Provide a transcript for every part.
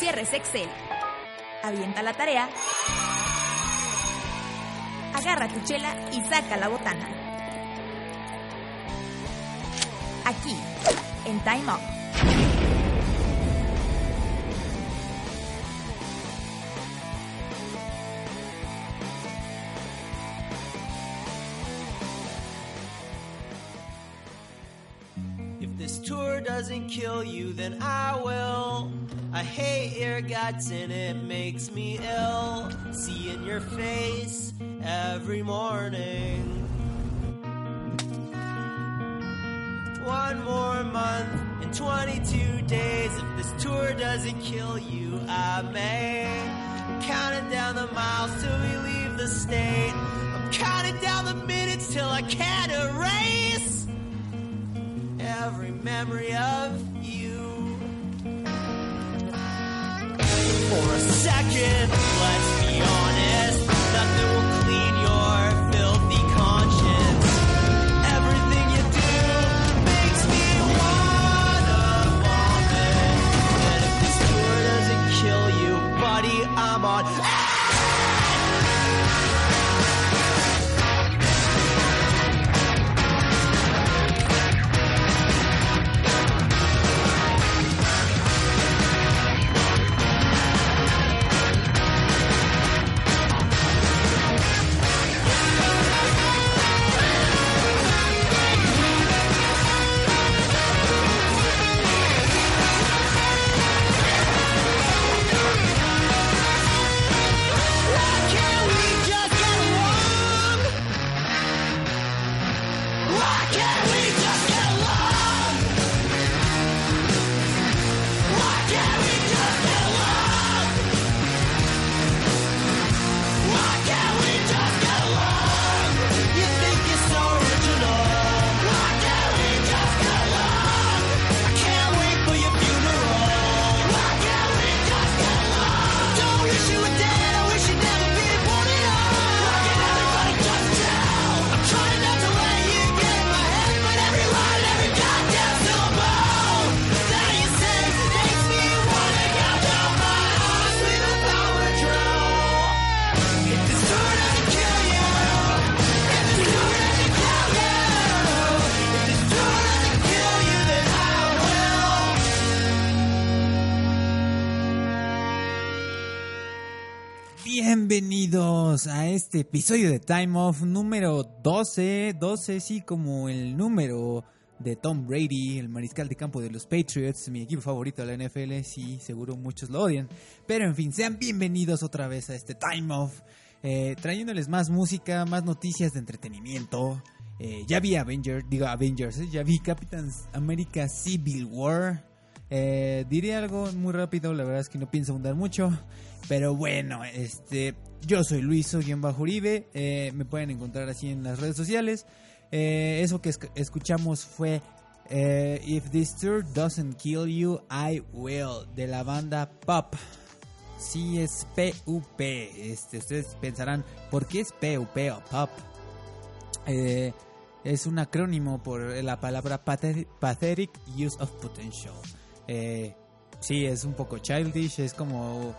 Cierres Excel. Avienta la tarea. Agarra tu chela y saca la botana. Aquí, en Time Up. If this tour doesn't kill you, then I will. I hate your guts and it makes me ill. Seeing your face every morning. One more month and 22 days. If this tour doesn't kill you, I may. I'm counting down the miles till we leave the state. I'm counting down the minutes till I can't erase every memory of you. For a second, let's A este episodio de Time Off número 12, 12 sí como el número de Tom Brady, el mariscal de campo de los Patriots, mi equipo favorito de la NFL, sí, seguro muchos lo odian, pero en fin, sean bienvenidos otra vez a este Time Off, eh, trayéndoles más música, más noticias de entretenimiento, eh, ya vi Avengers, digo Avengers, eh, ya vi Captain America Civil War, eh, diré algo muy rápido, la verdad es que no pienso abundar mucho. Pero bueno, este, yo soy Luis bajo Uribe, eh, me pueden encontrar así en las redes sociales. Eh, eso que esc- escuchamos fue eh, If This Tour Doesn't Kill You, I Will, de la banda Pop. Sí, es PUP. Este, ustedes pensarán, ¿por qué es PUP o Pop? Es un acrónimo por la palabra pathe- Pathetic Use of Potential. Sí, es un poco childish, es como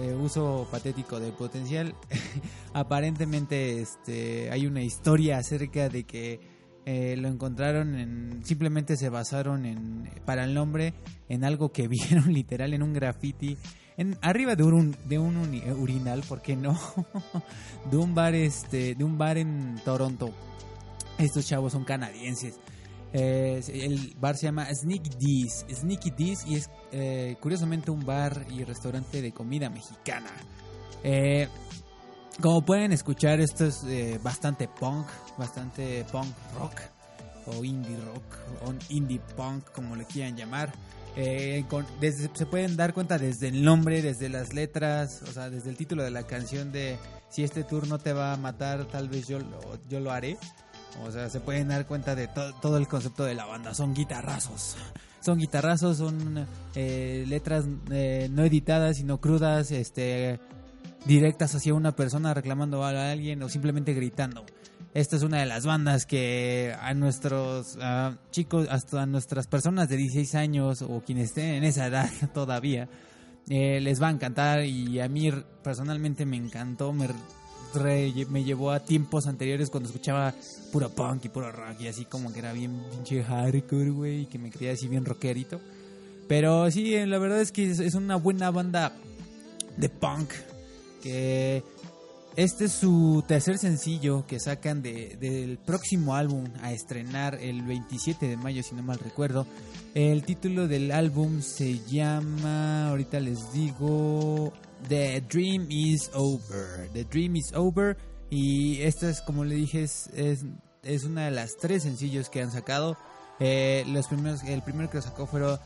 eh, eh, uso patético del potencial. Aparentemente este, hay una historia acerca de que eh, lo encontraron en... Simplemente se basaron en para el nombre en algo que vieron literal en un graffiti. En, arriba de un, de un uni- urinal, ¿por qué no? de un bar este de un bar en Toronto. Estos chavos son canadienses. Eh, el bar se llama Sneaky D's. Sneaky D's y es eh, curiosamente un bar y restaurante de comida mexicana. Eh, como pueden escuchar, esto es bastante punk, bastante punk rock o indie rock o indie punk, como le quieran llamar. Desde- se pueden dar cuenta desde el nombre, desde las letras, o sea, desde el título de la canción de si este tour no te va a matar, tal vez yo yo lo haré. O sea, se pueden dar cuenta de to- todo el concepto de la banda. Son guitarrazos. Son guitarrazos, son eh, letras eh, no editadas, sino crudas, este, directas hacia una persona reclamando a alguien o simplemente gritando. Esta es una de las bandas que a nuestros chicos, hasta a nuestras personas de 16 años o quienes estén en esa edad todavía, eh, les va a encantar y a mí personalmente me encantó, me llevó a tiempos anteriores cuando escuchaba puro punk y puro rock y así como que era bien pinche hardcore, güey, y que me creía así bien rockerito. Pero sí, eh, la verdad es que es, una buena banda de punk que este es su tercer sencillo que sacan de- del próximo álbum a estrenar el 27 de mayo, si no mal recuerdo. El título del álbum se llama, ahorita les digo, The Dream is Over. The Dream is Over. Y esta es, como le dije, es, es, una de las tres sencillos que han sacado. Eh, los primeros, el primero que sacó fueron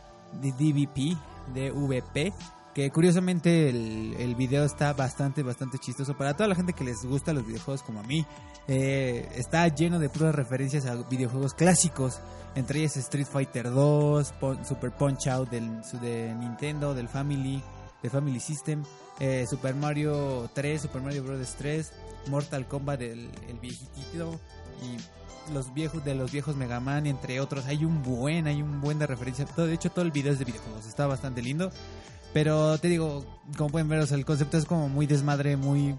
de DVP, DVP, que curiosamente el, el video está bastante, bastante chistoso. Para toda la gente que les gusta los videojuegos como a mí, eh, está lleno de puras referencias a videojuegos clásicos. Entre ellas Street Fighter 2, Pon- Super Punch Out del, de Nintendo, del Family, de Family System, eh, Super Mario 3, Super Mario Bros. 3, Mortal Kombat el viejito y los viejos de los viejos Mega Man, entre otros. Hay un buen, hay un buen de referencia. De hecho, todo el video es de videojuegos. Está bastante lindo. Pero te digo, como pueden ver, o sea, el concepto es como muy desmadre, muy,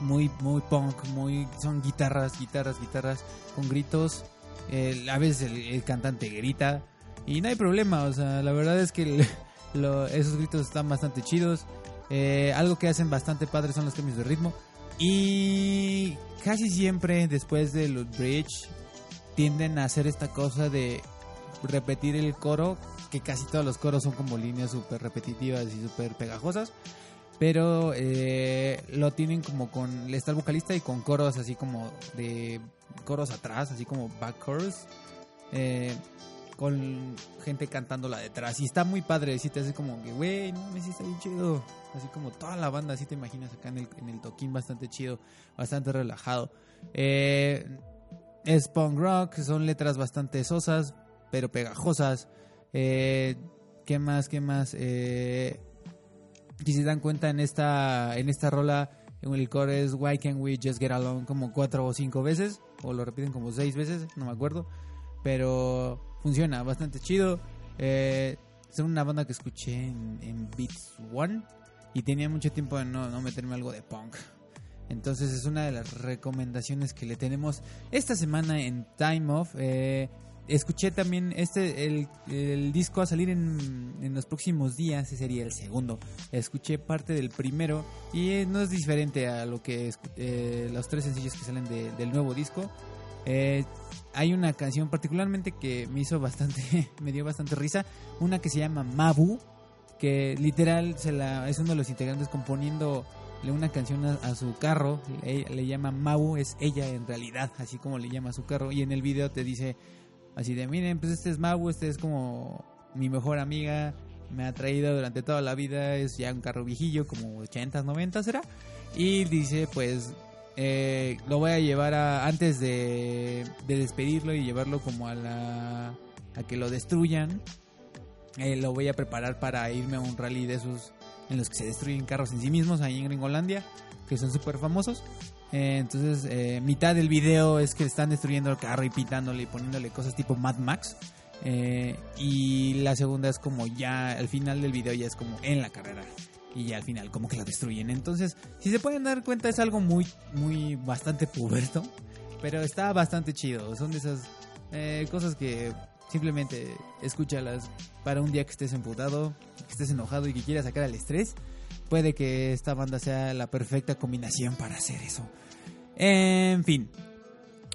muy, muy punk, muy, son guitarras, guitarras, guitarras, con gritos. El- a veces el, el cantante grita y no hay problema, o sea, la verdad es que el- lo- esos gritos están bastante chidos. Eh, algo que hacen bastante padres son los cambios de ritmo. Y casi siempre después de los bridge tienden a hacer esta cosa de repetir el coro, que casi todos los coros son como líneas súper repetitivas y súper pegajosas. Pero eh, lo tienen como con. Está el vocalista y con coros así como de. Coros atrás, así como back chorus. eh, con gente cantándola detrás. Y está muy padre. Si te hace como que, güey, no me está bien chido. Así como toda la banda, así te imaginas acá en el, en el toquín, bastante chido, bastante relajado. Eh, es punk rock, son letras bastante sosas, pero pegajosas. Eh, ¿Qué más? ¿Qué más? Eh, si se dan cuenta en esta en esta rola el coro es Why Can't We Just Get Along como cuatro o cinco veces o lo repiten como seis veces no me acuerdo pero funciona bastante chido. Eh, son una banda que escuché en, en Beats One y tenía mucho tiempo de no, no meterme algo de punk. Entonces es una de las recomendaciones que le tenemos esta semana en Time Off. Eh, escuché también este el, el disco a salir en, en los próximos días ese sería el segundo. Escuché parte del primero y eh, no es diferente a lo que eh, los tres sencillos que salen de- del nuevo disco Eh, hay una canción particularmente que me hizo bastante me dio bastante risa. Una que se llama Mabu que literal es uno de los integrantes componiendo una canción a, su carro. Le, le llama Mabu es ella en realidad así como le llama a su carro. Y en el video te dice Así de, miren, pues este es Mau, este es como mi mejor amiga, me ha traído durante toda la vida, es ya un carro viejillo, como 80, 90 será. Y dice, pues, eh, lo voy a llevar a, antes de, de despedirlo y llevarlo como a la, a que lo destruyan. eh, lo voy a preparar para irme a un rally de esos en los que se destruyen carros en sí mismos, ahí en Gringolandia, que son súper famosos. Eh, entonces, eh, mitad del video es que están destruyendo el carro y pintándole y poniéndole cosas tipo Mad Max. Y la segunda es como ya al final del video ya es como en la carrera. Y al final como que la destruyen. Entonces, si se pueden dar cuenta es algo muy, muy, bastante puberto. Pero está bastante chido. Son de esas eh, cosas que simplemente escúchalas para un día que estés emputado, que estés enojado y que quieras sacar el estrés. Puede que esta banda sea la perfecta combinación para hacer eso. En fin,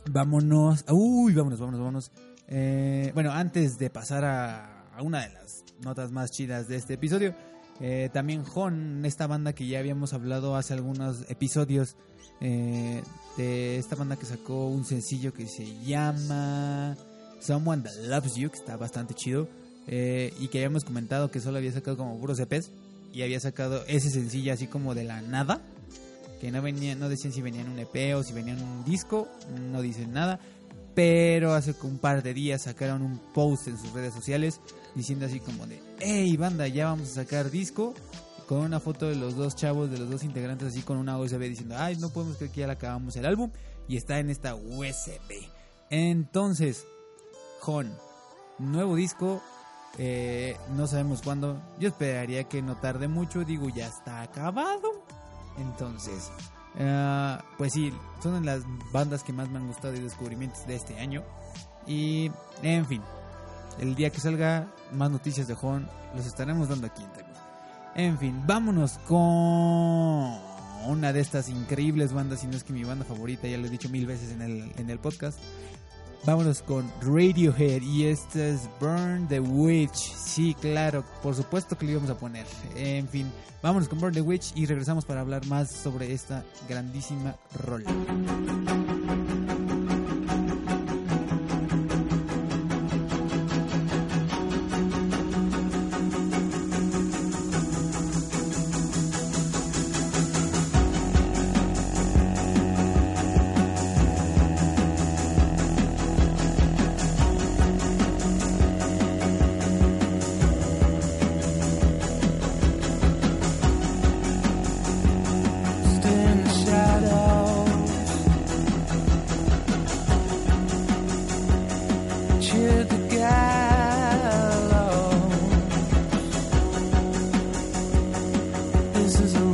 vámonos. Uy, vámonos, vámonos, vámonos. Eh, bueno, antes de pasar a, a una de las notas más chidas de este episodio, eh, también Hon, esta banda que ya habíamos hablado hace algunos episodios, eh, de esta banda que sacó un sencillo que se llama Someone That Loves You, que está bastante chido. eh, y que habíamos comentado que solo había sacado como puros EPs y había sacado ese sencillo así como de la nada, que no venía, no decían si venían un EP o si venían un disco, no dicen nada, pero hace un par de días sacaron un post en sus redes sociales diciendo así como de, hey banda, ya vamos a sacar disco con una foto de los dos chavos, de los dos integrantes así con una USB diciendo, ay, no podemos creer que ya le acabamos el álbum y está en esta USB. Entonces, Jon, nuevo disco, eh, no sabemos cuándo. Yo esperaría que no tarde mucho. Digo, ya está acabado. Entonces, eh, pues sí, son las bandas que más me han gustado y descubrimientos de este año. Y, en fin, el día que salga más noticias de Jon, los estaremos dando aquí en. En fin, vámonos con una de estas increíbles bandas, si no es que mi banda favorita, ya lo he dicho mil veces en el, en el podcast. Vámonos con Radiohead y este es Burn the Witch. Sí, claro, por supuesto que lo íbamos a poner. En fin, vámonos con Burn the Witch y regresamos para hablar más sobre esta grandísima rola. This is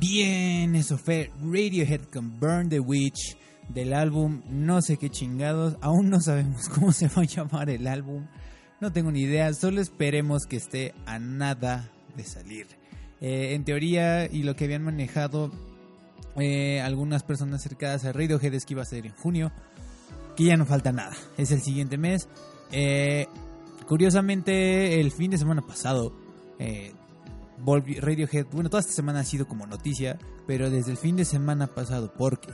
Bien, eso fue Radiohead con Burn the Witch del álbum No sé qué chingados. Aún no sabemos cómo se va a llamar el álbum. No tengo ni idea, solo esperemos que esté a nada de salir. Eh, en teoría, y lo que habían manejado eh, algunas personas cercanas a Radiohead es que iba a ser en junio, que ya no falta nada, es el siguiente mes. Eh, curiosamente, el fin de semana pasado, Radiohead, bueno, toda esta semana ha sido como noticia, pero desde el fin de semana pasado, porque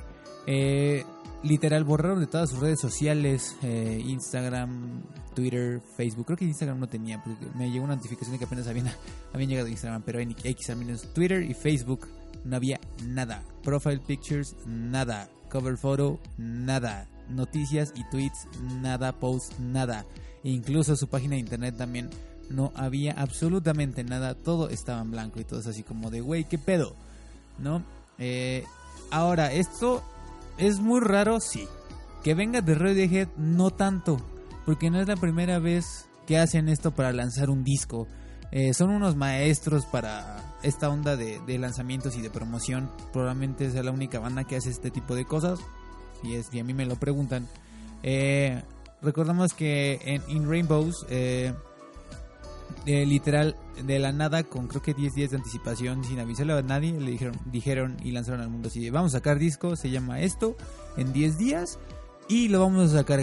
eh, literal borraron de todas sus redes sociales, eh, Instagram, Twitter, Facebook, creo que Instagram no tenía, porque me llegó una notificación de que apenas habían, habían llegado a Instagram, pero en X, al menos. Twitter y Facebook no había nada, profile pictures, nada, cover photo, nada, noticias y tweets, nada, posts, nada, incluso su página de internet también no había absolutamente nada, todo estaba en blanco y todo es así como de, güey, ¿qué pedo? ¿No? Eh, ahora, esto es muy raro, sí. Que venga de Radiohead, no tanto, porque no es la primera vez que hacen esto para lanzar un disco. Eh, son unos maestros para esta onda de, lanzamientos y de promoción. Probablemente sea la única banda que hace este tipo de cosas. Si es si a mí me lo preguntan. Eh, recordamos que en In Rainbows, eh, eh, literal, de la nada, con creo que 10 días de anticipación, sin avisarle a nadie, le dijeron, dijeron y lanzaron al mundo así: Vamos a sacar disco, se llama esto, en 10 días, y lo vamos a sacar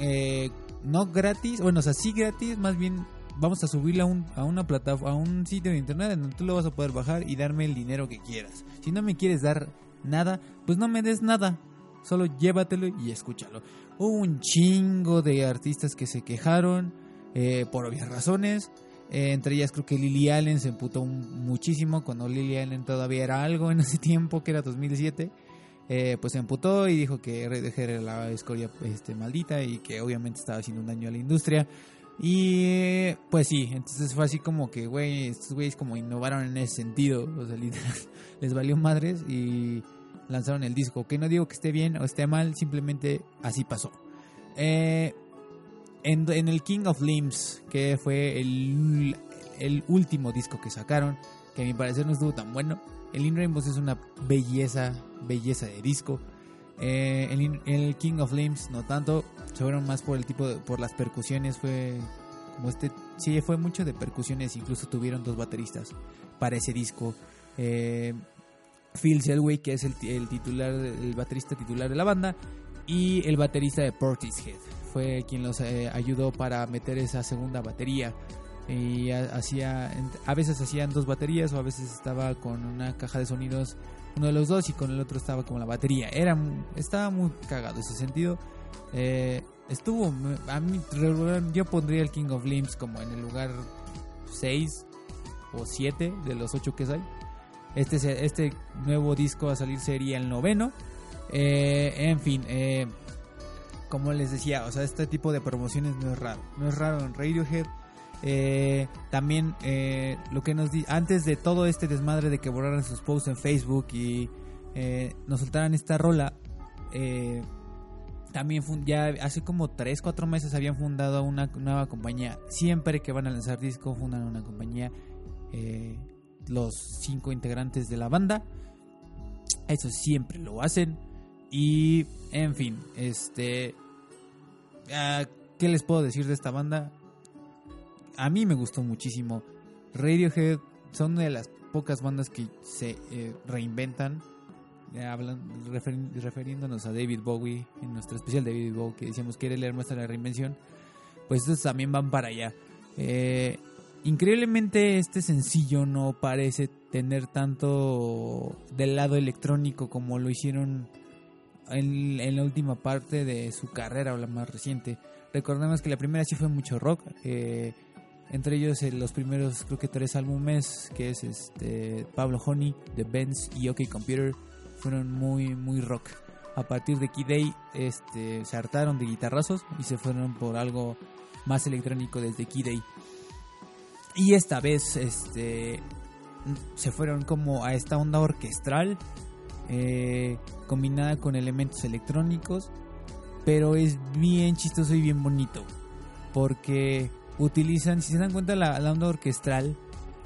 eh, no gratis, bueno, o sea, sí gratis, más bien vamos a subirlo a, un, a una plataforma, a un sitio de internet en donde tú lo vas a poder bajar y darme el dinero que quieras. Si no me quieres dar nada, pues no me des nada. Solo llévatelo y escúchalo. Hubo un chingo de artistas que se quejaron eh, por obvias razones. Eh, entre ellas creo que Lily Allen se emputó muchísimo cuando Lily Allen todavía era algo en ese tiempo, que era 2017. Eh, pues se emputó y dijo que Radiohead era la escoria este, maldita y que obviamente estaba haciendo un daño a la industria. Y pues sí, entonces fue así como que, güey, estos güeyes como innovaron en ese sentido. O sea, literal, les valió madres y lanzaron el disco. Que no digo que esté bien o esté mal, simplemente así pasó. Eh, en, el King of Limbs, que fue el, último disco que sacaron, que a mi parecer no estuvo tan bueno. El In Rainbows es una belleza, belleza de disco. Eh, el, In- el King of Limbs no tanto, se fueron más por el tipo de, por las percusiones, fue como este, sí, fue mucho de percusiones, incluso tuvieron dos bateristas para ese disco. Eh, Phil Selway, que es el, el titular, el baterista titular de la banda, y el baterista de Portishead. Fue quien los eh, ayudó para meter esa segunda batería. Y ha- hacía, a veces hacían dos baterías o a veces estaba con una caja de sonidos uno de los dos y con el otro estaba como la batería. Era, estaba muy cagado ese sentido. Eh, estuvo, a mí, yo pondría el King of Limbs como en el lugar 6 o 7 de los 8 que hay. Este, este nuevo disco a salir sería el noveno. Eh, en fin, eh, como les decía, o sea, este tipo de promociones no es raro. No es raro en Radiohead. Eh, también eh, lo que nos di antes de todo este desmadre de que borraran sus posts en Facebook y eh, nos soltaran esta rola, eh, también ya hace como 3, 4 meses habían fundado una nueva compañía. Siempre que van a lanzar disco fundan una compañía. eh, los cinco integrantes de la banda. Eso siempre lo hacen. Y, en fin, este... ah, ¿Qué les puedo decir de esta banda? A mí me gustó muchísimo. Radiohead son de las pocas bandas que se eh, reinventan. Eh, hablan, refiriéndonos a David Bowie, en nuestro especial David Bowie, que decíamos que era el hermoso de la reinvención. Pues estos también van para allá. Eh, increíblemente este sencillo no parece tener tanto del lado electrónico como lo hicieron en, la última parte de su carrera o la más reciente. Recordemos que la primera sí fue mucho rock, eh, entre ellos eh, los primeros creo que tres álbumes que es este Pablo Honey, The Benz y OK Computer fueron muy muy rock. A partir de Key Day este, se hartaron de guitarrazos y se fueron por algo más electrónico desde Key Day. Y esta vez este, se fueron como a esta onda orquestral eh, combinada con elementos electrónicos, pero es bien chistoso y bien bonito porque utilizan, si se dan cuenta, la, la onda orquestral,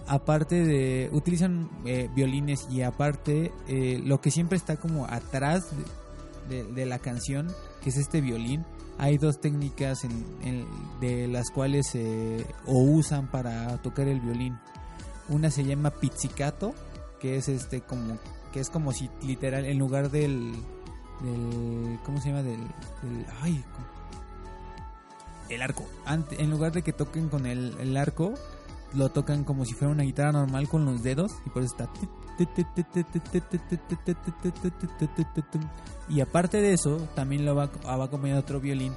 aparte de, utilizan eh, violines y aparte eh, lo que siempre está como atrás de, la canción, que es este violín, hay dos técnicas de las cuales o usan para tocar el violín. Una se llama pizzicato, que es este como que es como si literal en lugar del del ¿cómo se llama? del, del ay, el arco. Ante- en lugar de que toquen con el, el arco, lo tocan como si fuera una guitarra normal con los dedos y por eso está y aparte de eso también lo va, va acompañado otro violín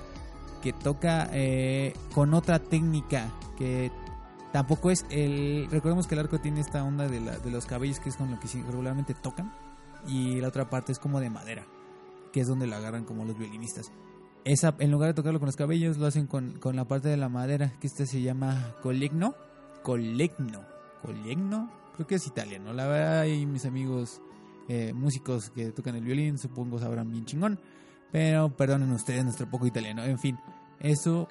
que toca eh, con otra técnica que tampoco es el recordemos que el arco tiene esta onda de, la- de los cabellos que es con lo que regularmente tocan y la otra parte es como de madera que es donde lo agarran como los violinistas esa, en lugar de tocarlo con los cabellos, lo hacen con, con la parte de la madera, que este se llama colegno. Colegno. Colegno. Creo que es italiano. La verdad, y mis amigos eh, músicos que tocan el violín, supongo sabrán bien chingón. Pero perdonen ustedes nuestro poco italiano. En fin, eso,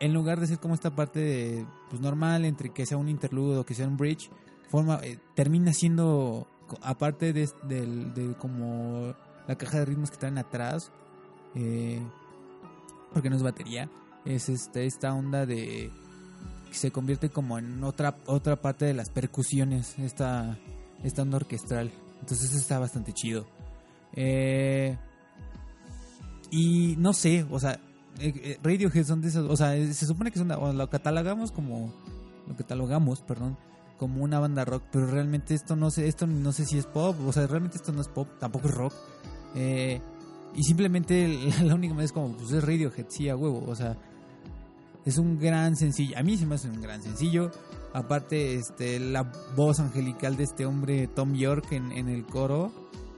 en lugar de ser como esta parte de, pues normal, entre que sea un interlude o que sea un bridge, forma, eh, termina siendo, aparte de, del- de como la caja de ritmos que traen atrás, eh, porque no es batería, es este, esta onda de que se convierte como en otra otra parte de las percusiones, esta, esta onda orquestral. Entonces eso está bastante chido. Eh, y no sé, o sea, eh, eh, Radiohead son de esas, o sea, eh, se supone que son, o lo catalogamos como, lo catalogamos, perdón, como una banda rock, pero realmente esto no sé, esto no sé si es pop, o sea, realmente esto no es pop, tampoco es rock. Y simplemente la, la única manera es como, pues es Radiohead, sí, a huevo. O sea, es un gran sencillo. A mí se me hace un gran sencillo. Aparte, este, la voz angelical de este hombre, Tom York, en el coro,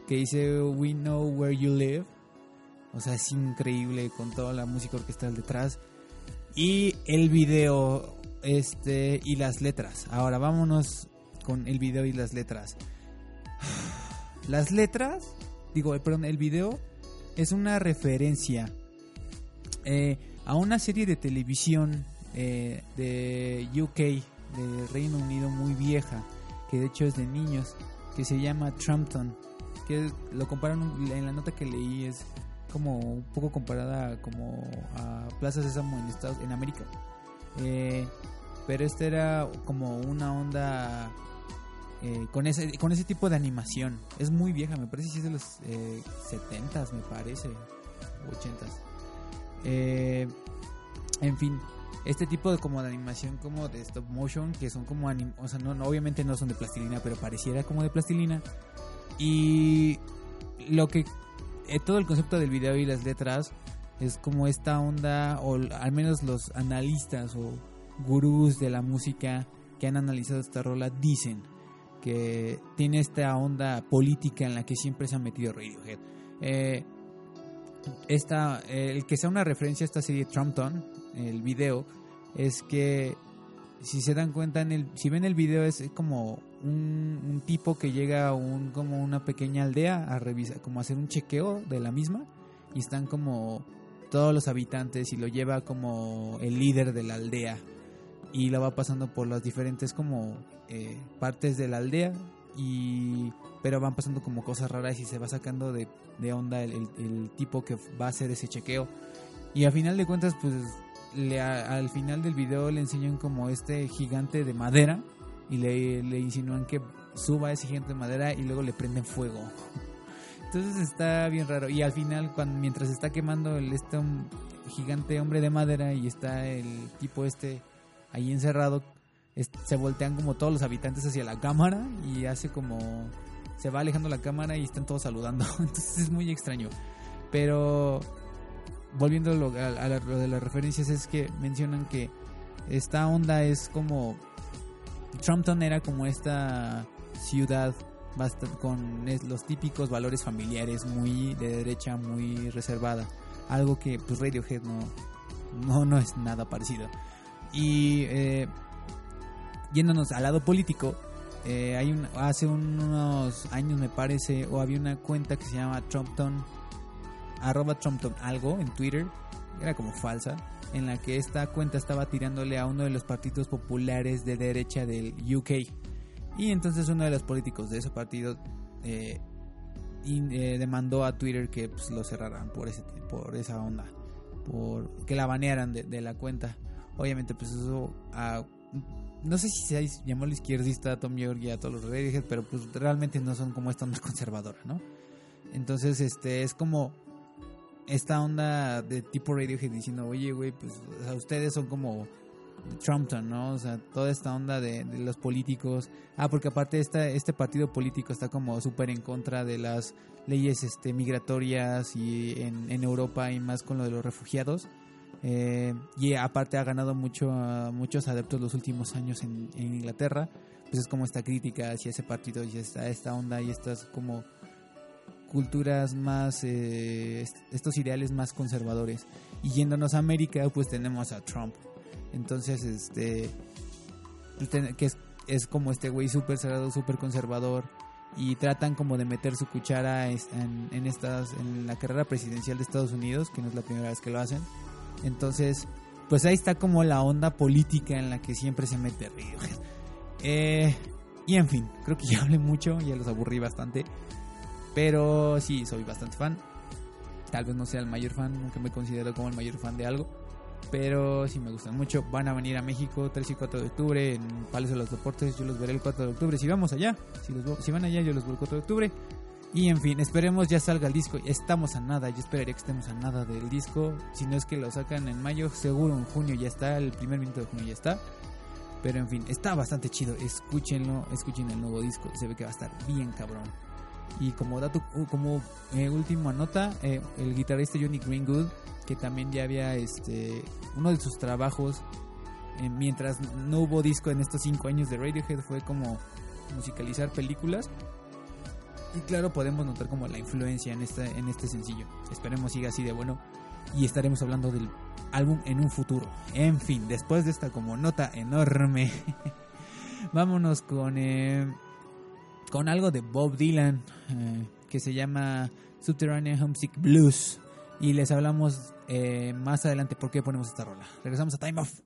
que dice, We know where you live. O sea, es increíble con toda la música orquestal detrás. Y el video, este, y las letras. Ahora vámonos con el video y las letras. Las letras, digo, eh, perdón, el video es una referencia eh, a una serie de televisión eh, de UK, de Reino Unido muy vieja, que de hecho es de niños, que se llama Trampton, que lo comparan en la nota que leí es como un poco comparada como a Plaza Sésamo en Estados en América. Eh, pero este era como una onda eh, con ese con ese tipo de animación. Es muy vieja, me parece que es de los eh, 70s, me parece, 80s. Eh, en fin, este tipo de como de animación como de stop motion que son como anim o sea, no, no, obviamente no son de plastilina, pero pareciera como de plastilina. Y lo que eh, todo el concepto del video y las letras es como esta onda o al menos los analistas o gurús de la música que han analizado esta rola dicen que tiene esta onda política en la que siempre se ha metido Radiohead. Eh, esta, eh, el que sea una referencia a esta serie Trumpton, el video, es que si se dan cuenta en el, si ven el video es como un, tipo que llega a un, como una pequeña aldea a revisar, como hacer un chequeo de la misma y están como todos los habitantes y lo lleva como el líder de la aldea y lo va pasando por las diferentes como eh, partes de la aldea y pero van pasando como cosas raras y se va sacando de, de onda el, tipo que va a hacer ese chequeo. Y a final de cuentas pues al final del video le enseñan como este gigante de madera y le, le insinúan que suba ese gigante de madera y luego le prenden fuego. Entonces está bien raro. Y al final cuando mientras está quemando el este gigante hombre de madera y está el tipo este ahí encerrado se voltean como todos los habitantes hacia la cámara y hace como se va alejando la cámara y están todos saludando. Entonces es muy extraño. Pero volviendo a lo de las referencias es que mencionan que esta onda es como Trumpton era como esta ciudad con los típicos valores familiares muy de derecha muy reservada. Algo que pues Radiohead no no no es nada parecido. Y eh, yéndonos al lado político eh, hay un, hace unos años me parece o había una cuenta que se llama Trumpton arroba Trumpton algo en Twitter. Era como falsa en la que esta cuenta estaba tirándole a uno de los partidos populares de derecha del UK y entonces uno de los políticos de ese partido eh, eh, demandó a Twitter que pues, lo cerraran por ese por esa onda por que la banearan de, la cuenta obviamente pues eso no sé si se llamó el izquierdista a Tom York y a todos los Radiohead, pero pues realmente no son como esta onda conservadora, ¿no? Entonces, este, es como esta onda de tipo Radiohead diciendo, oye, güey, pues ustedes son como Trumpton, ¿no? O sea, toda esta onda de, los políticos. Ah, porque aparte esta, este partido político está como súper en contra de las leyes este, migratorias y en, en Europa y más con lo de los refugiados. Eh, y aparte ha ganado mucho, muchos adeptos los últimos años en, en Inglaterra. Pues es como esta crítica hacia ese partido y esta, esta onda y estas como culturas más, eh, est- estos ideales más conservadores. Y yéndonos a América, pues tenemos a Trump. Entonces, este, pues, que es, como este güey súper cerrado, súper conservador. Y tratan como de meter su cuchara en, en estas, en la carrera presidencial de Estados Unidos, que no es la primera vez que lo hacen. Entonces, pues ahí está como la onda política en la que siempre se mete Radiohead. Eh, y en fin, creo que ya hablé mucho, ya los aburrí bastante. Pero sí, soy bastante fan. Tal vez no sea el mayor fan, nunca me considero como el mayor fan de algo. Pero sí me gustan mucho. Van a venir a México 3 y 4 de octubre en Palacio de los Deportes. Yo los veré el 4 de octubre. Si vamos allá, si, si van allá, yo los veo el 4 de octubre. Y en fin, esperemos ya salga el disco. Estamos a nada, yo esperaría que estemos a nada del disco. Si no es que lo sacan en mayo, seguro en junio ya está. El primer minuto de junio ya está. Pero en fin, está bastante chido. Escúchenlo, escuchen el nuevo disco. Se ve que va a estar bien cabrón. Y como dato, como eh, última nota, eh, el guitarrista Johnny Greenwood, que también ya había este uno de sus trabajos eh, mientras no hubo disco en estos cinco años de Radiohead fue como musicalizar películas. Y claro, podemos notar como la influencia en este, en este sencillo. Esperemos siga así de bueno. Y estaremos hablando del álbum en un futuro. En fin, después de esta como nota enorme, vámonos con, con algo de Bob Dylan eh, que se llama Subterranean Homesick Blues. Y les hablamos eh, más adelante por qué ponemos esta rola. Regresamos a Time Off.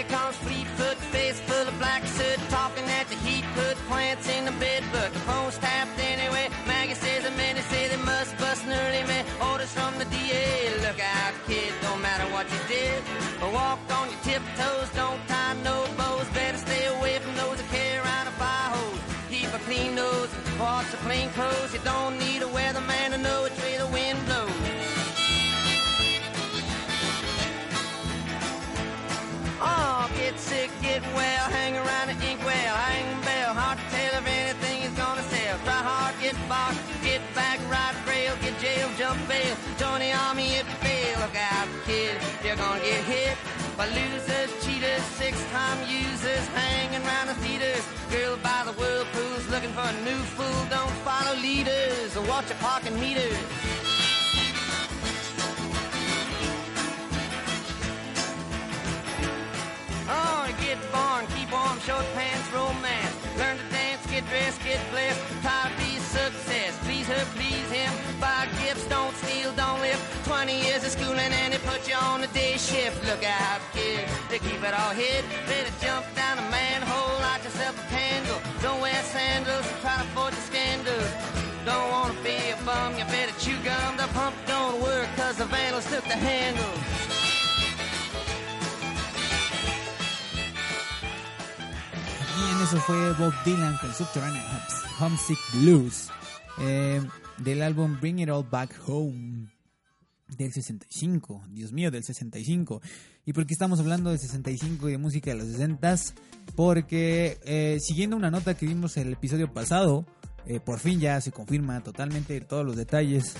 Maggie comes fleet-foot, face full of black soot, talking at the heat, put plants in the bed, but the phone's tapped anyway. Maggie says the men say they must bust an early man. Orders from the DA, look out, kid, don't matter what you did. Walk on your tiptoes, don't tie no bows, better stay away from those that carry around a fire hose. Keep a clean nose, wash your plain clothes, you're gonna get hit by losers, cheaters, six-time users, hanging around the theaters. Girl by the whirlpools, looking for a new fool. Don't follow leaders or watch your parking meters. Oh, get born, keep warm, short pants, romance. Learn to dance, get dressed, get blessed. To be success. Please her, please him. Buy 20 years and they put you on the day shift. Look out, kid, they keep it all hid. Better jump down a manhole, light yourself a candle. Don't wear sandals, try to avoid the scandals. Don't wanna be a bum, you better chew gum. The pump don't work, cause the vandals took the handle. Eso fue Bob Dylan con Subterranean Homes- Homesick Blues eh, del álbum Bring It All Back Home del 65. Dios mío, del 65. ¿Y por qué estamos hablando del 65 y de música de los 60? Porque eh, siguiendo una nota que vimos el episodio pasado, eh, por fin ya se confirma totalmente todos los detalles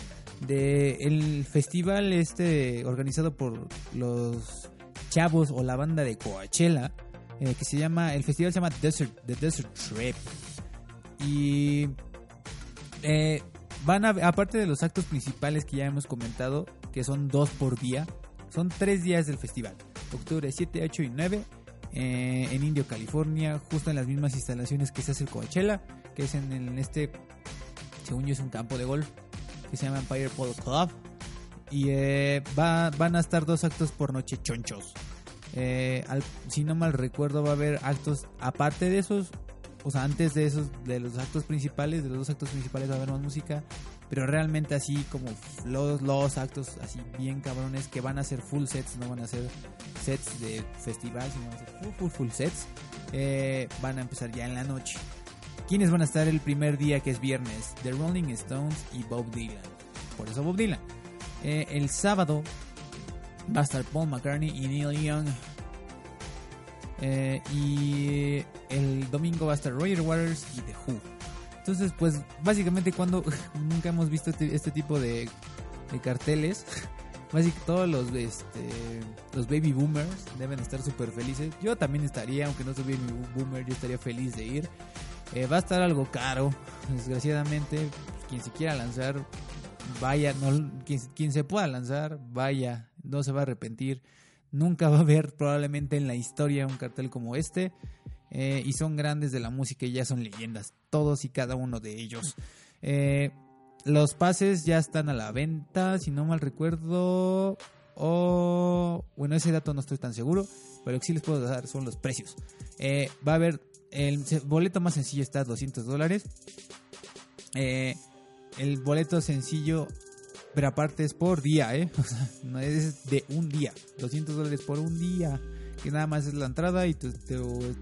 del festival este organizado por los chavos o la banda de Coachella eh, que se llama el festival se llama Desert The Desert Trip y van a, aparte de los actos principales que ya hemos comentado, que son dos por día, son tres días del festival. Octubre 7, 8 y 9 eh, en Indio, California, justo en las mismas instalaciones que se hace el Coachella, que es en, en este, según yo es un campo de golf, que se llama Empire Polo Club. Y eh, va- van a estar dos actos por noche chonchos. Eh, al- si no mal recuerdo va a haber actos aparte de esos, o sea, antes de esos, de los actos principales, de los dos actos principales va a haber más música, pero realmente así como los, los actos así bien cabrones que van a ser full sets, no van a ser sets de festival, sino van a ser full, full, full sets, eh, van a empezar ya en la noche. ¿Quiénes van a estar el primer día que es viernes? The Rolling Stones y Bob Dylan. Por eso Bob Dylan. Eh, el sábado va a estar Paul McCartney y Neil Young. Eh, y el domingo va a estar Roger Waters y The Who. Entonces, pues básicamente cuando nunca hemos visto este, este tipo de, de carteles, básicamente todos los, este, los baby boomers deben estar súper felices. Yo también estaría, aunque no soy baby boomer, yo estaría feliz de ir. Eh, va a estar algo caro, desgraciadamente. pues, quien se quiera lanzar, vaya, no, quien, quien se pueda lanzar, vaya, no se va a arrepentir. Nunca va a haber probablemente en la historia un cartel como este. Eh, y son grandes de la música y ya son leyendas, todos y cada uno de ellos. Eh, los pases ya están a la venta, si no mal recuerdo. O bueno, ese dato no estoy tan seguro, pero lo sí les puedo dar son los precios. Eh, va a haber el boleto más sencillo está a 200 dólares. El boleto sencillo, pero aparte es por día, no es de un día. 200 dólares por un día. Que nada más es la entrada y tu,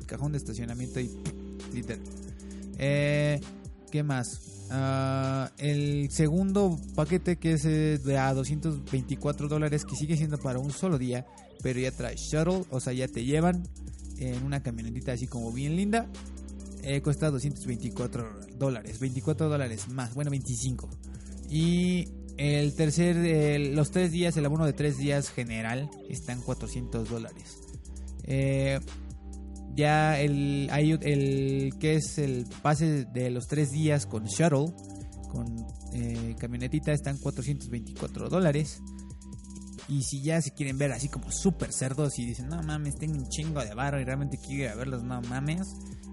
cajón de estacionamiento y literal. Eh, ¿Qué más? Ah, el segundo paquete que es eh, de a 224 dólares que sigue siendo para un solo día, pero ya trae shuttle, o sea, ya te llevan en una camionetita así como bien linda. Eh, cuesta 224 dólares, 24 dólares más, bueno 25. Y el tercer, los tres días, el abono de tres días general está en 400 dólares. Eh, ya el, el que es el pase de los tres días con shuttle, con eh, camionetita, están 424 dólares. Y si ya se quieren ver así como súper cerdos y dicen, no mames, tengo un chingo de barro y realmente quiero ir a verlos, no mames.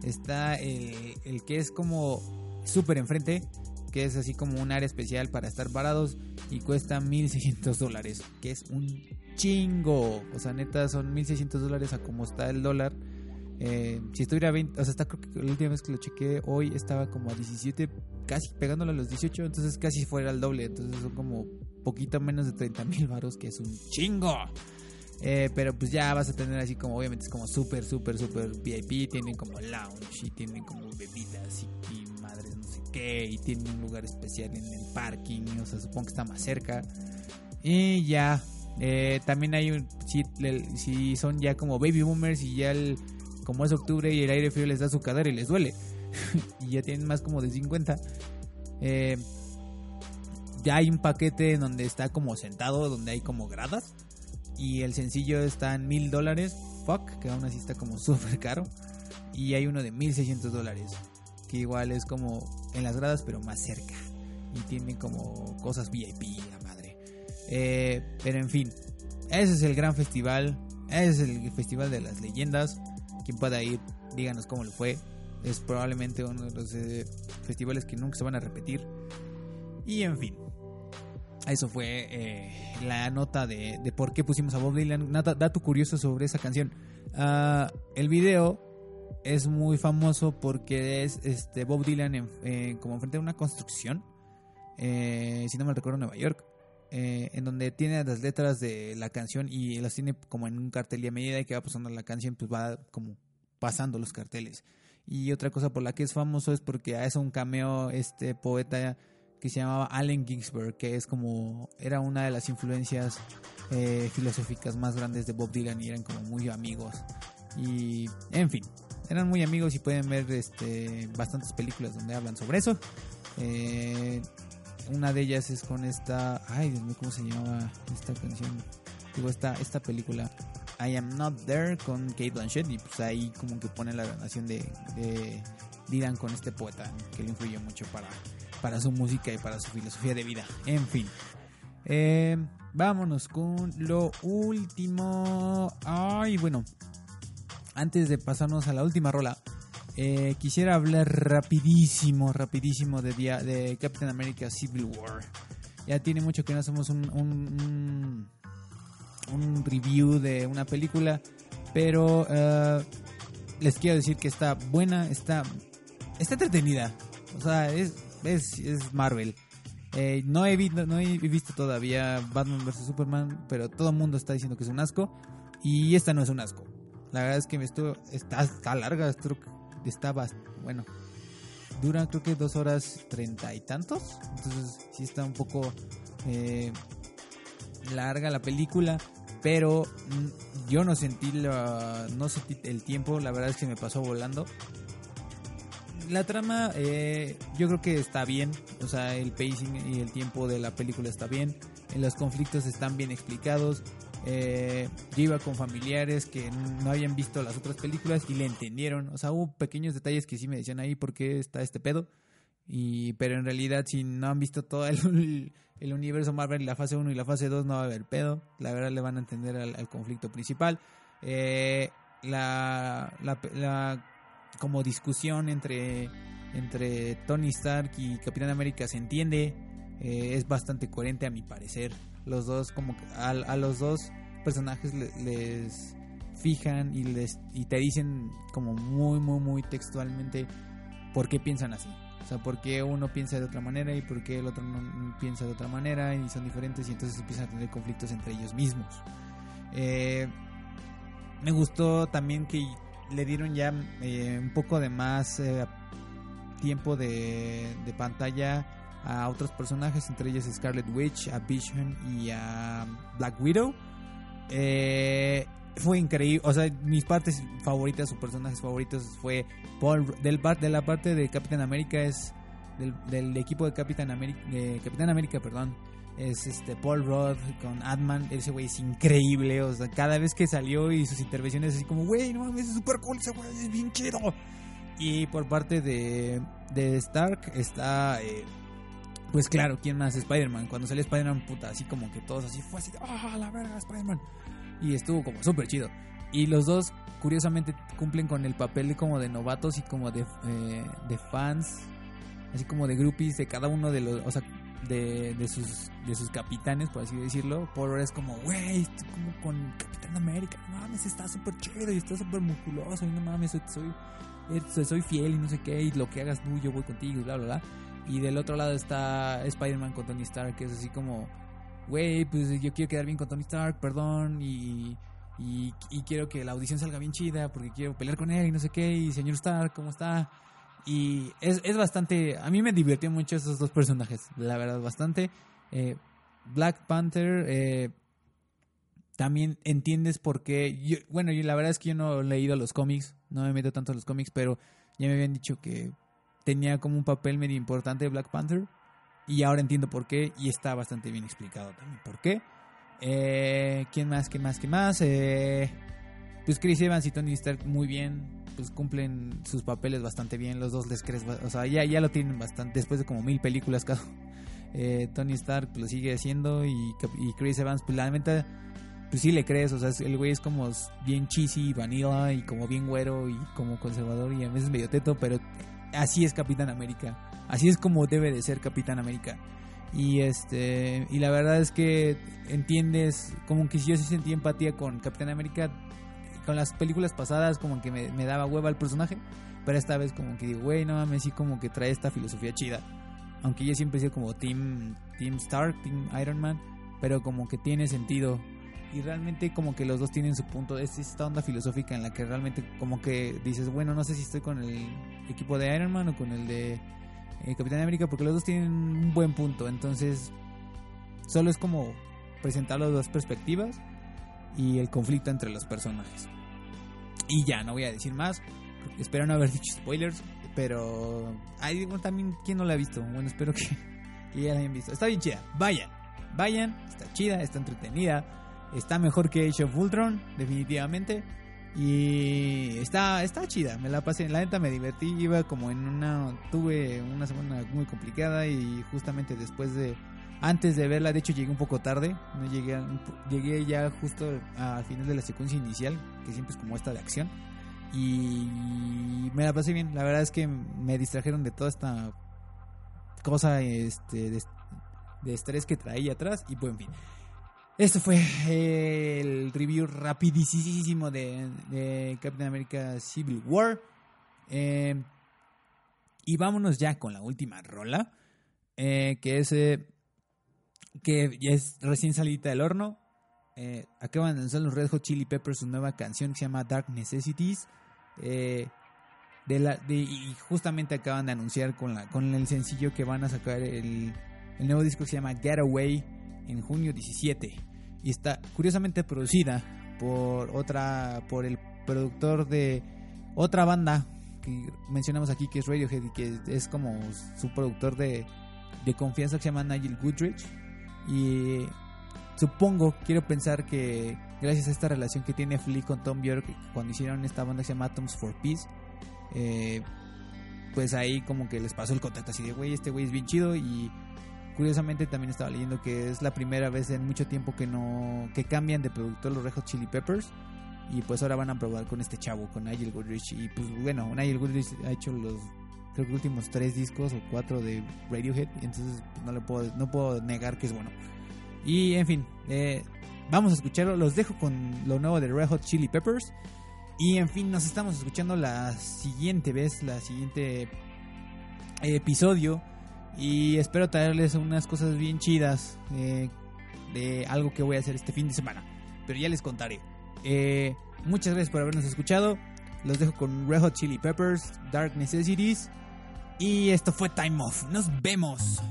Está el, el que es como súper enfrente, que es así como un área especial para estar parados y cuesta 1600 dólares, que es un chingo. O sea, neta, son 1600 dólares a como está el dólar. Eh, si estuviera 20, o sea, está, creo que la última vez que lo chequé hoy estaba como a 17, casi pegándole a los 18, entonces casi fuera el doble. Entonces son como poquito menos de 30 mil varos, que es un chingo. Eh, pero pues ya vas a tener así como, obviamente es como súper, súper, súper VIP. Tienen como lounge y tienen como bebidas y, Y tienen un lugar especial en el parking. O sea, supongo que está más cerca. Y ya, eh, también hay un, si, si son ya como baby boomers y ya como es octubre y el aire frío les da su cadera y les duele. y ya tienen más como de 50. Eh, ya hay un paquete en donde está como sentado, donde hay como gradas. Y el sencillo está en mil dólares. Fuck, que aún así está como súper caro. Y hay uno de 1600 dólares. Que igual es como en las gradas, pero más cerca. Y tiene como cosas VIP, la madre. Eh, pero en fin, ese es el gran festival. Ese es el festival de las leyendas. Quien pueda ir, díganos cómo le fue. Es probablemente uno de los eh, festivales que nunca se van a repetir. Y en fin, eso fue eh, la nota de, de por qué pusimos a Bob Dylan. Nada, dato curioso sobre esa canción. Ah, el video es muy famoso porque es este Bob Dylan en- eh, como enfrente de una construcción, eh, si no me recuerdo, Nueva York, eh, en donde tiene las letras de la canción y las tiene como en un cartel y a medida que va pasando la canción, pues va como pasando los carteles. Y otra cosa por la que es famoso es porque hace un cameo este poeta que se llamaba Allen Ginsberg, que es como era una de las influencias eh, filosóficas más grandes de Bob Dylan y eran como muy amigos. Y en fin, eran muy amigos y pueden ver este bastantes películas donde hablan sobre eso. Eh, una de ellas es con esta, ay Dios mío, ¿cómo se llamaba esta canción? Digo, esta, esta película I Am Not There con Kate Blanchett y pues ahí como que pone la relación de, de Dylan con este poeta que le influyó mucho para, para su música y para su filosofía de vida. En fin. Eh, vámonos con lo último. Ay, bueno. Antes de pasarnos a la última rola, eh, quisiera hablar rapidísimo, rapidísimo de, de Captain America Civil War. Ya tiene mucho que no hacemos un, un review de una película, pero eh, les quiero decir que está buena, está, está entretenida. O sea, es, es, es Marvel. Eh, no, he visto, no he visto todavía Batman vs. Superman, pero todo el mundo está diciendo que es un asco. Y esta no es un asco. La verdad es que me estuvo, está, está larga, está bueno. Dura creo que dos horas treinta y tantos. Entonces sí está un poco eh, larga la película. Pero yo no sentí, la, no sentí el tiempo, la verdad es que me pasó volando la trama eh, yo creo que está bien, o sea, el pacing y el tiempo de la película está bien, los conflictos están bien explicados. Eh, yo iba con familiares que no habían visto las otras películas y le entendieron, o sea, hubo pequeños detalles que sí me decían ahí por qué está este pedo. Y, pero en realidad, si no han visto todo el, universo Marvel, la fase 1 y la fase 2, no va a haber pedo. La verdad, le van a entender al, conflicto principal. Eh, la, la, la como discusión entre, entre Tony Stark y Capitán América se entiende. eh, es bastante coherente a mi parecer. Los dos, como que a, a los dos personajes le- les fijan y les y te dicen como muy muy muy textualmente por qué piensan así. O sea, por qué uno piensa de otra manera y por qué el otro no piensa de otra manera y son diferentes y entonces empiezan a tener conflictos entre ellos mismos. Eh, me gustó también que le dieron ya eh, un poco de más eh, tiempo de pantalla a otros personajes, entre ellos Scarlet Witch, a Vision y a Black Widow. Eh, fue increíble, o sea, mis partes favoritas o personajes favoritos fue Paul del de la parte de Capitán América es del, equipo de Capitán América, Capitán América, perdón, es este Paul Rudd con Adman, ese güey es increíble, o sea, cada vez que salió y sus intervenciones así como, güey, no mames, es super cool ese güey, es bien chido. Y por parte de, de Stark está, eh, pues claro, ¿quién más? Spider-Man. Cuando salió Spider-Man, puta, así como que todos así fue así, ¡ah, la verga, Spider-Man! Y estuvo como súper chido. Y los dos, curiosamente, cumplen con el papel de como de novatos y como de, eh, de fans, así como de groupies de cada uno de los, o sea, de, de sus de sus capitanes, por así decirlo. Rudd es como, güey, estoy como con Capitán América, no mames, está súper chido y está súper musculoso y no mames, soy, soy, eh, soy fiel y no sé qué, y lo que hagas tú, yo voy contigo bla, bla, bla. Y del otro lado está Spider-Man con Tony Stark, que es así como, güey, pues yo quiero quedar bien con Tony Stark, perdón, y, y, y quiero que la audición salga bien chida, porque quiero pelear con él y no sé qué, y señor Stark, ¿cómo está? Y es, es bastante, a mí me divirtió mucho esos dos personajes, la verdad, bastante. Eh, Black Panther, eh, también entiendes por qué, bueno, yo, la verdad es que yo no he leído los cómics, no me meto tanto en los cómics, pero ya me habían dicho que tenía como un papel medio importante Black Panther. Y ahora entiendo por qué. Y está bastante bien explicado también por qué. Eh, ¿Quién más? ¿Quién más? ¿Quién más? Eh, pues Chris Evans y Tony Stark muy bien. Pues cumplen sus papeles bastante bien. Los dos les crees. O sea, ya, ya lo tienen bastante. Después de como mil películas cada. Eh, Tony Stark lo sigue haciendo. Y, Chris Evans, pues la neta. Pues sí le crees. O sea, el güey es como bien cheesy, vanilla. Y como bien güero. Y como conservador. Y a veces medio teto. Pero así es Capitán América. Así es como debe de ser Capitán América. Y este y la verdad es que entiendes como que yo sí sentí empatía con Capitán América con las películas pasadas como que me, me daba hueva el personaje, pero esta vez como que digo, güey, no mames, sí como que trae esta filosofía chida. Aunque yo siempre he sido como Team Team Stark, Team Iron Man, pero como que tiene sentido y realmente como que los dos tienen su punto, es esta onda filosófica en la que realmente como que dices, bueno, no sé si estoy con el equipo de Iron Man o con el de eh, Capitán América, porque los dos tienen un buen punto, entonces solo es como presentar las dos perspectivas y el conflicto entre los personajes. Y ya, no voy a decir más, espero no haber dicho spoilers, pero hay bueno, también, ¿quién no la ha visto? Bueno, espero que, que ya la hayan visto. Está bien chida, vayan, vayan, está chida, está entretenida. Está mejor que Age of Ultron, definitivamente. Y está, está chida, me la pasé, la neta me divertí, iba como en una, tuve una semana muy complicada y justamente después de, antes de verla, de hecho llegué un poco tarde, no llegué, llegué ya justo al final de la secuencia inicial, que siempre es como esta de acción, y me la pasé bien, la verdad es que me distrajeron de toda esta cosa este, de, de estrés que traía atrás y pues en fin. Esto fue eh, el review rapidísimo de, Captain America Civil War. Eh, y vámonos ya con la última rola, eh, que es eh, que es recién salida del horno. Acaban de lanzar los Red Hot Chili Peppers su nueva canción que se llama Dark Necessities. Y justamente acaban de anunciar con, la, con el sencillo que van a sacar el, el nuevo disco que se llama Getaway en junio 17 y está curiosamente producida por otra por el productor de otra banda que mencionamos aquí que es Radiohead y que es como su productor de, de confianza que se llama Nigel Goodrich. Y supongo quiero pensar que gracias a esta relación que tiene Flea con Tom Bjork cuando hicieron esta banda que se llama Atoms for Peace eh, pues ahí como que les pasó el contacto así de güey este güey es bien chido y Curiosamente también estaba leyendo que es la primera vez en mucho tiempo que no que cambian de productor los Red Hot Chili Peppers y pues ahora van a probar con este chavo, con Nigel Goodrich. Y pues bueno, Nigel Goodrich ha hecho los creo que últimos tres discos o cuatro de Radiohead, entonces no le puedo no puedo negar que es bueno. Y en fin, eh, vamos a escucharlo, los dejo con lo nuevo de Red Hot Chili Peppers. Y en fin, nos estamos escuchando la siguiente vez, la siguiente episodio y espero traerles unas cosas bien chidas eh, de algo que voy a hacer este fin de semana. Pero ya les contaré. Eh, muchas gracias por habernos escuchado. Los dejo con Red Hot Chili Peppers, Dark Necessities. Y esto fue Time Off. Nos vemos.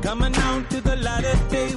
Coming out to the light of day,